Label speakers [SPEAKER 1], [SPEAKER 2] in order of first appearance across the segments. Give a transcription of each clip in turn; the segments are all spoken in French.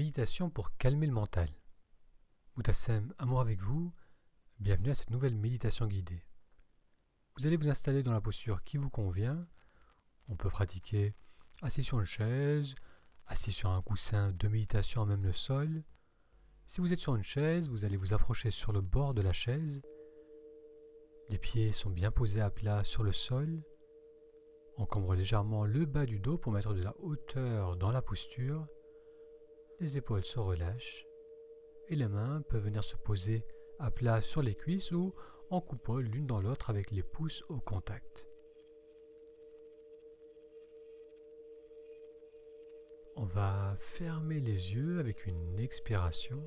[SPEAKER 1] Méditation pour calmer le mental. Moutassem, amour avec vous, bienvenue à cette nouvelle méditation guidée. Vous allez vous installer dans la posture qui vous convient. On peut pratiquer assis sur une chaise, assis sur un coussin de méditation, même le sol. Si vous êtes sur une chaise, vous allez vous approcher sur le bord de la chaise. Les pieds sont bien posés à plat sur le sol. Encombre légèrement le bas du dos pour mettre de la hauteur dans la posture. Les épaules se relâchent et les mains peuvent venir se poser à plat sur les cuisses ou en coupole l'une dans l'autre avec les pouces au contact. On va fermer les yeux avec une expiration.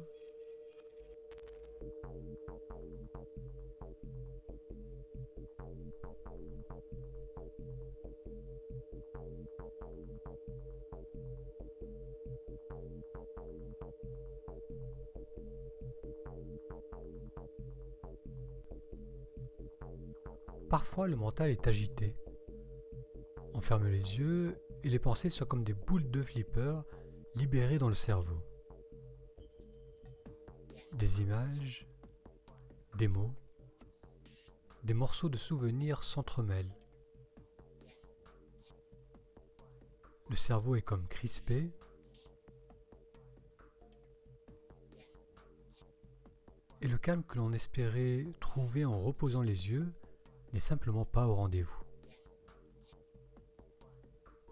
[SPEAKER 1] Parfois, le mental est agité. On ferme les yeux et les pensées sont comme des boules de flipper libérées dans le cerveau. Des images, des mots, des morceaux de souvenirs s'entremêlent. Le cerveau est comme crispé. Et le calme que l'on espérait trouver en reposant les yeux n'est simplement pas au rendez-vous.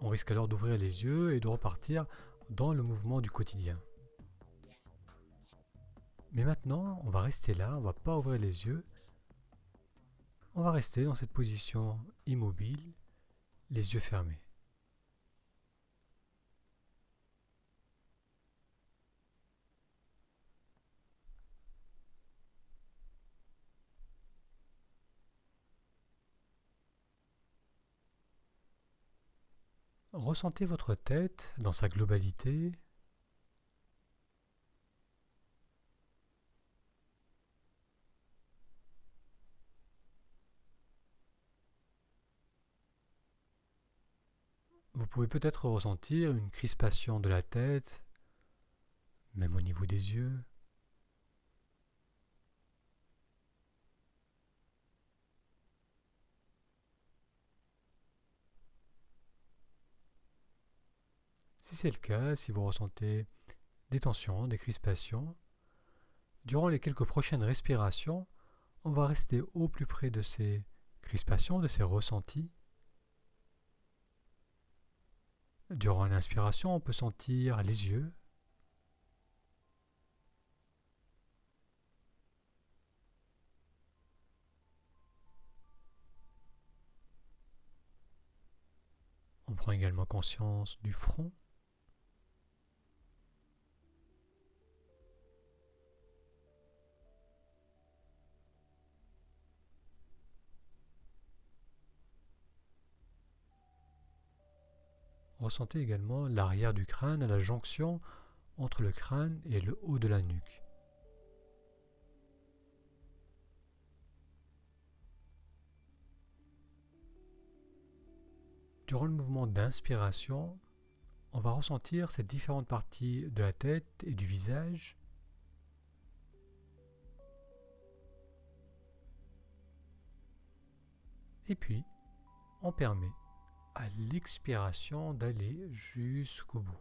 [SPEAKER 1] On risque alors d'ouvrir les yeux et de repartir dans le mouvement du quotidien. Mais maintenant, on va rester là, on va pas ouvrir les yeux. On va rester dans cette position immobile, les yeux fermés. Ressentez votre tête dans sa globalité? Vous pouvez peut-être ressentir une crispation de la tête, même au niveau des yeux. Si c'est le cas, si vous ressentez des tensions, des crispations, durant les quelques prochaines respirations, on va rester au plus près de ces crispations, de ces ressentis. Durant l'inspiration, on peut sentir les yeux. On prend également conscience du front. Ressentez également l'arrière du crâne à la jonction entre le crâne et le haut de la nuque. Durant le mouvement d'inspiration, on va ressentir ces différentes parties de la tête et du visage. Et puis, on permet à l'expiration d'aller jusqu'au bout.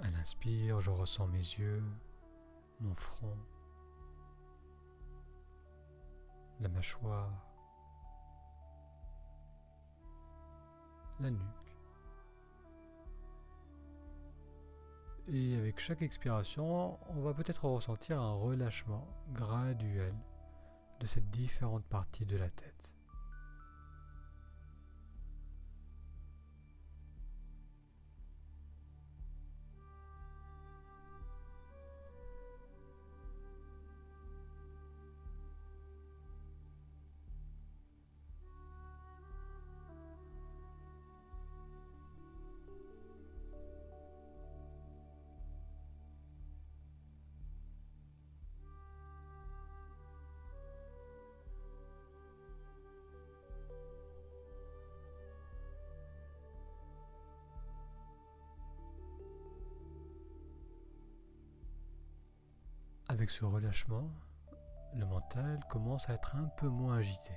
[SPEAKER 1] À l'inspire, je ressens mes yeux, mon front, la mâchoire, la nuque. Et avec chaque expiration, on va peut-être ressentir un relâchement graduel de ces différentes parties de la tête. Avec ce relâchement, le mental commence à être un peu moins agité.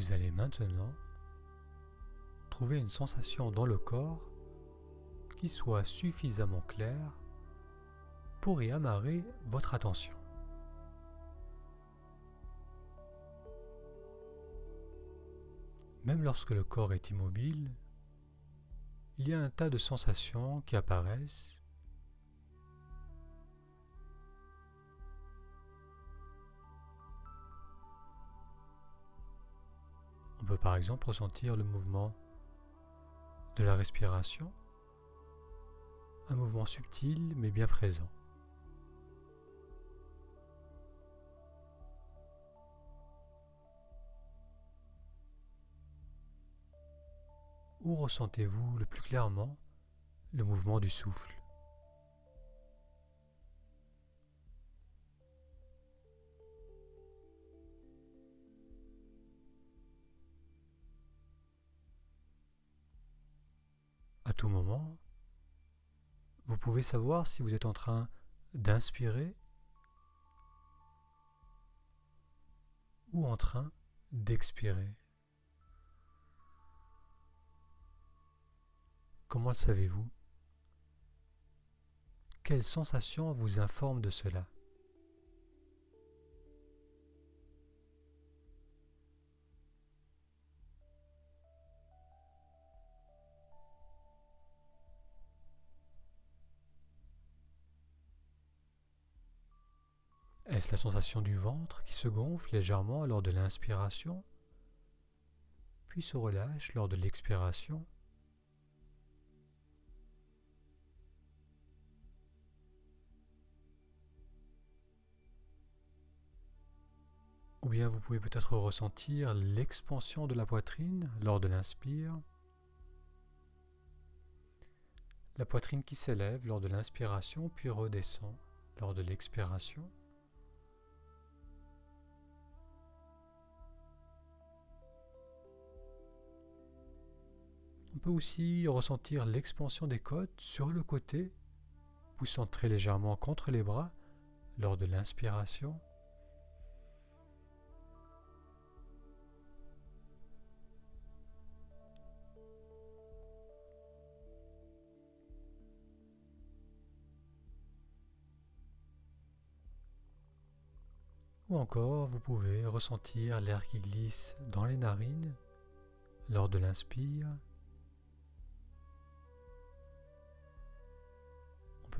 [SPEAKER 1] Vous allez maintenant trouver une sensation dans le corps qui soit suffisamment claire pour y amarrer votre attention. Même lorsque le corps est immobile, il y a un tas de sensations qui apparaissent peut par exemple ressentir le mouvement de la respiration, un mouvement subtil mais bien présent. Où ressentez-vous le plus clairement le mouvement du souffle? Moment, vous pouvez savoir si vous êtes en train d'inspirer ou en train d'expirer. Comment le savez-vous? Quelle sensation vous informe de cela? La sensation du ventre qui se gonfle légèrement lors de l'inspiration, puis se relâche lors de l'expiration Ou bien vous pouvez peut-être ressentir l'expansion de la poitrine lors de l'inspire, la poitrine qui s'élève lors de l'inspiration puis redescend lors de l'expiration. Peut aussi ressentir l'expansion des côtes sur le côté, poussant très légèrement contre les bras lors de l'inspiration. Ou encore, vous pouvez ressentir l'air qui glisse dans les narines lors de l'inspire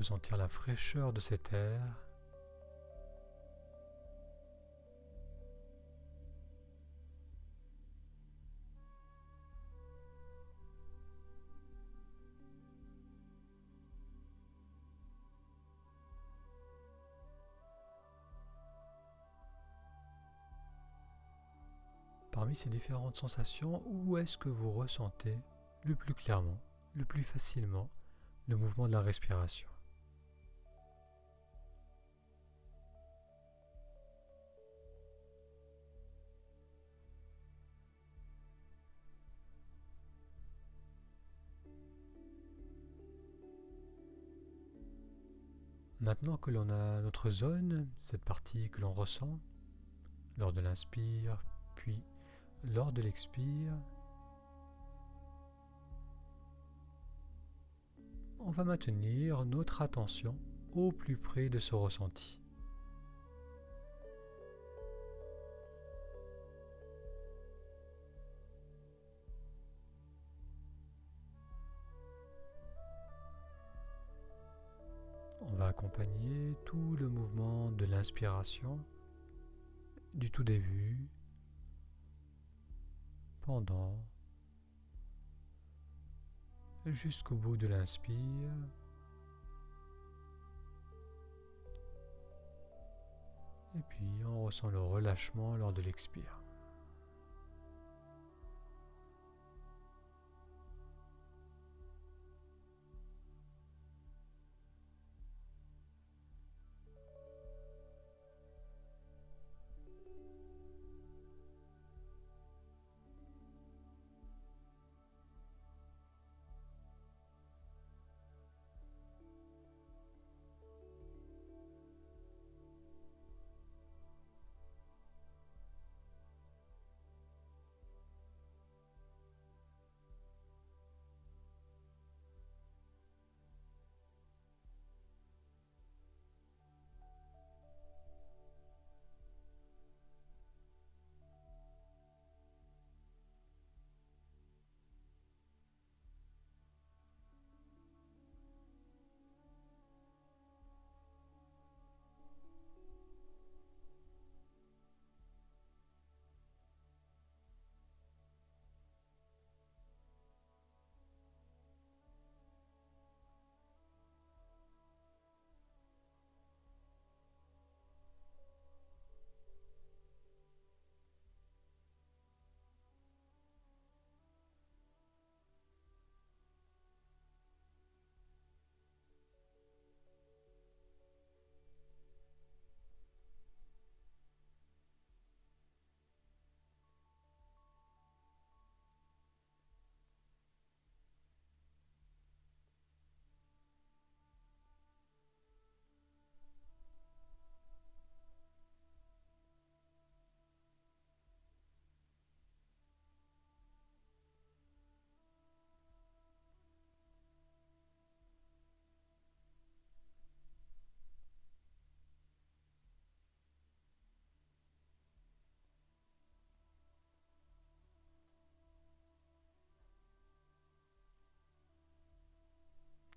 [SPEAKER 1] sentir la fraîcheur de cet air. Parmi ces différentes sensations, où est-ce que vous ressentez le plus clairement, le plus facilement le mouvement de la respiration? Maintenant que l'on a notre zone, cette partie que l'on ressent lors de l'inspire, puis lors de l'expire, on va maintenir notre attention au plus près de ce ressenti. Accompagner tout le mouvement de l'inspiration du tout début, pendant, jusqu'au bout de l'inspire. Et puis on ressent le relâchement lors de l'expire.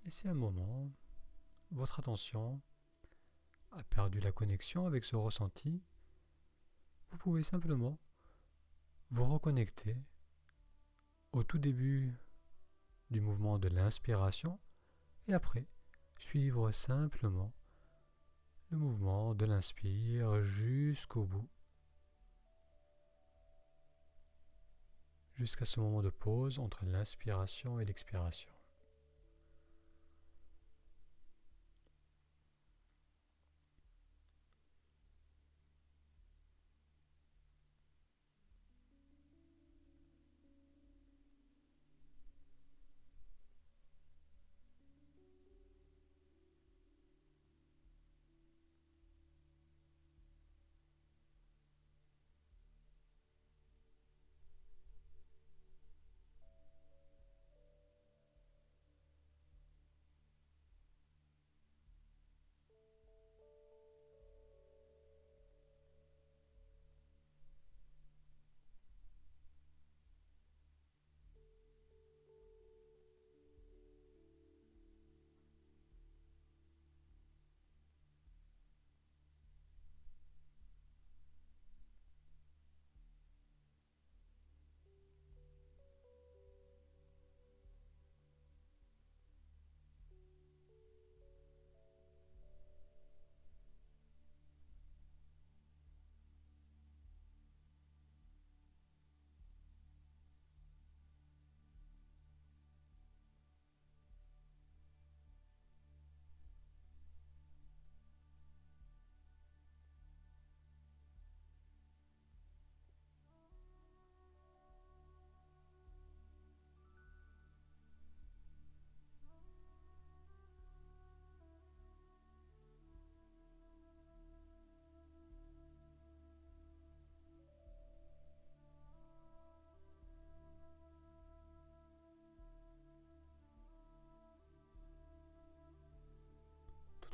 [SPEAKER 1] Et si à un moment, votre attention a perdu la connexion avec ce ressenti, vous pouvez simplement vous reconnecter au tout début du mouvement de l'inspiration et après suivre simplement le mouvement de l'inspire jusqu'au bout, jusqu'à ce moment de pause entre l'inspiration et l'expiration.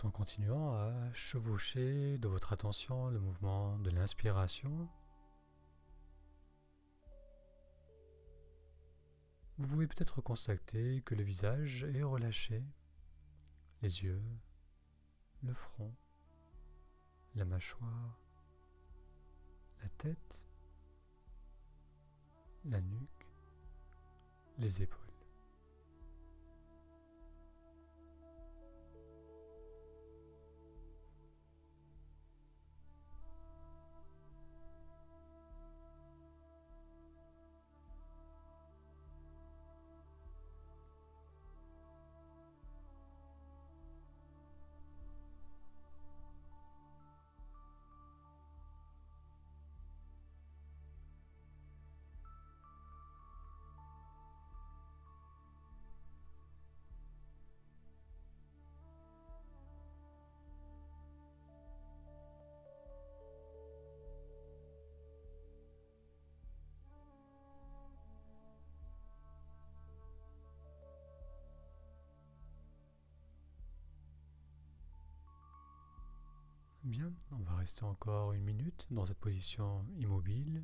[SPEAKER 1] En continuant à chevaucher de votre attention le mouvement de l'inspiration. Vous pouvez peut-être constater que le visage est relâché, les yeux, le front, la mâchoire, la tête, la nuque, les épaules. Bien, on va rester encore une minute dans cette position immobile.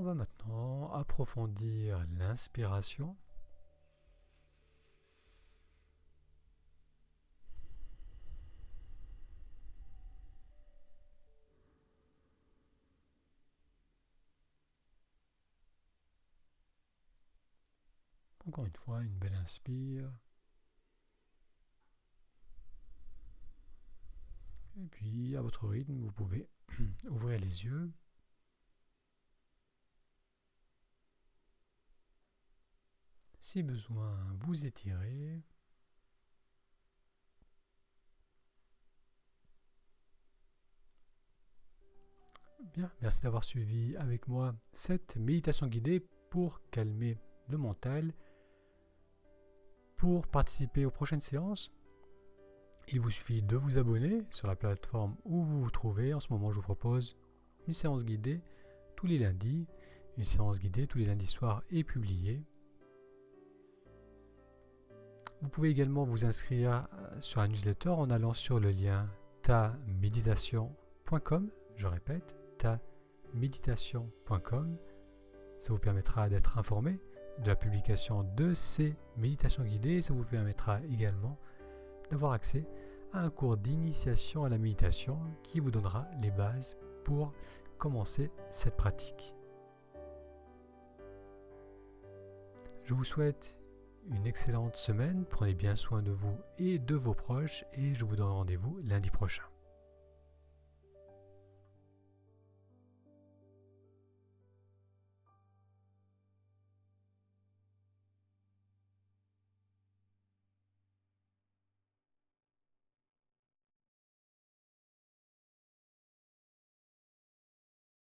[SPEAKER 1] On va maintenant approfondir l'inspiration. Encore une fois, une belle inspire. Et puis, à votre rythme, vous pouvez ouvrir les yeux. Si besoin, vous étirez. Bien, merci d'avoir suivi avec moi cette méditation guidée pour calmer le mental. Pour participer aux prochaines séances, il vous suffit de vous abonner sur la plateforme où vous vous trouvez. En ce moment, je vous propose une séance guidée tous les lundis. Une séance guidée tous les lundis soirs est publiée. Vous pouvez également vous inscrire euh, sur un newsletter en allant sur le lien taméditation.com. Je répète, taméditation.com. Ça vous permettra d'être informé de la publication de ces méditations guidées. Ça vous permettra également d'avoir accès à un cours d'initiation à la méditation qui vous donnera les bases pour commencer cette pratique. Je vous souhaite une excellente semaine, prenez bien soin de vous et de vos proches et je vous donne rendez-vous lundi prochain.